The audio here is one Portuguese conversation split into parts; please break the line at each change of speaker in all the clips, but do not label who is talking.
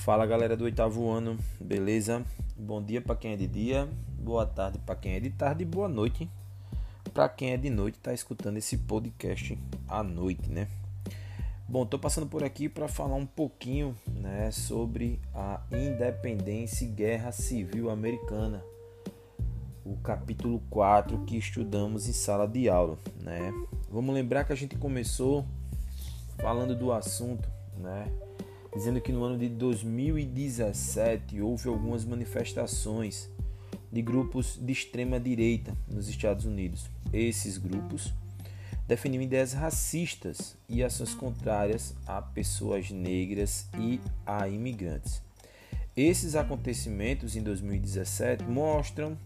Fala galera do oitavo ano, beleza? Bom dia para quem é de dia, boa tarde para quem é de tarde boa noite para quem é de noite tá escutando esse podcast à noite, né? Bom, tô passando por aqui para falar um pouquinho, né, sobre a independência e guerra civil americana. O capítulo 4 que estudamos em sala de aula, né? Vamos lembrar que a gente começou falando do assunto, né? Dizendo que no ano de 2017 houve algumas manifestações de grupos de extrema direita nos Estados Unidos. Esses grupos definiam ideias racistas e ações contrárias a pessoas negras e a imigrantes. Esses acontecimentos em 2017 mostram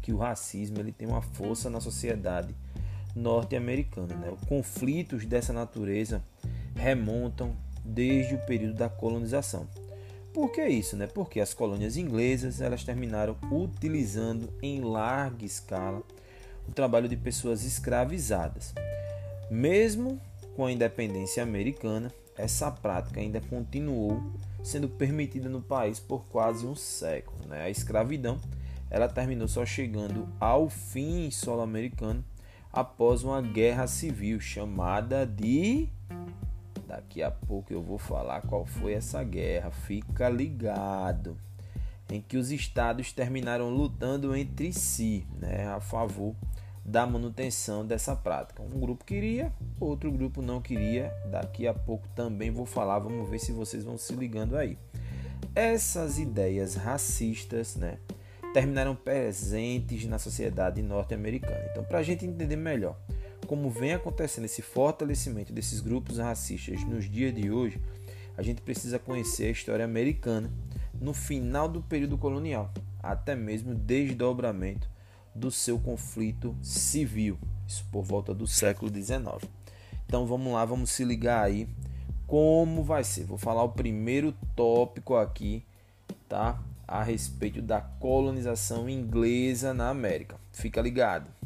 que o racismo ele tem uma força na sociedade norte-americana. Né? Conflitos dessa natureza remontam desde o período da colonização. Por que isso? Né? Porque as colônias inglesas elas terminaram utilizando em larga escala o trabalho de pessoas escravizadas. Mesmo com a independência americana, essa prática ainda continuou sendo permitida no país por quase um século. Né? A escravidão ela terminou só chegando ao fim solo americano após uma guerra civil chamada de Daqui a pouco eu vou falar qual foi essa guerra. Fica ligado. Em que os estados terminaram lutando entre si, né, a favor da manutenção dessa prática. Um grupo queria, outro grupo não queria. Daqui a pouco também vou falar, vamos ver se vocês vão se ligando aí. Essas ideias racistas, né, terminaram presentes na sociedade norte-americana. Então, para a gente entender melhor como vem acontecendo esse fortalecimento desses grupos racistas nos dias de hoje, a gente precisa conhecer a história americana no final do período colonial, até mesmo desdobramento do seu conflito civil, isso por volta do século XIX. Então vamos lá, vamos se ligar aí como vai ser. Vou falar o primeiro tópico aqui, tá? A respeito da colonização inglesa na América. Fica ligado.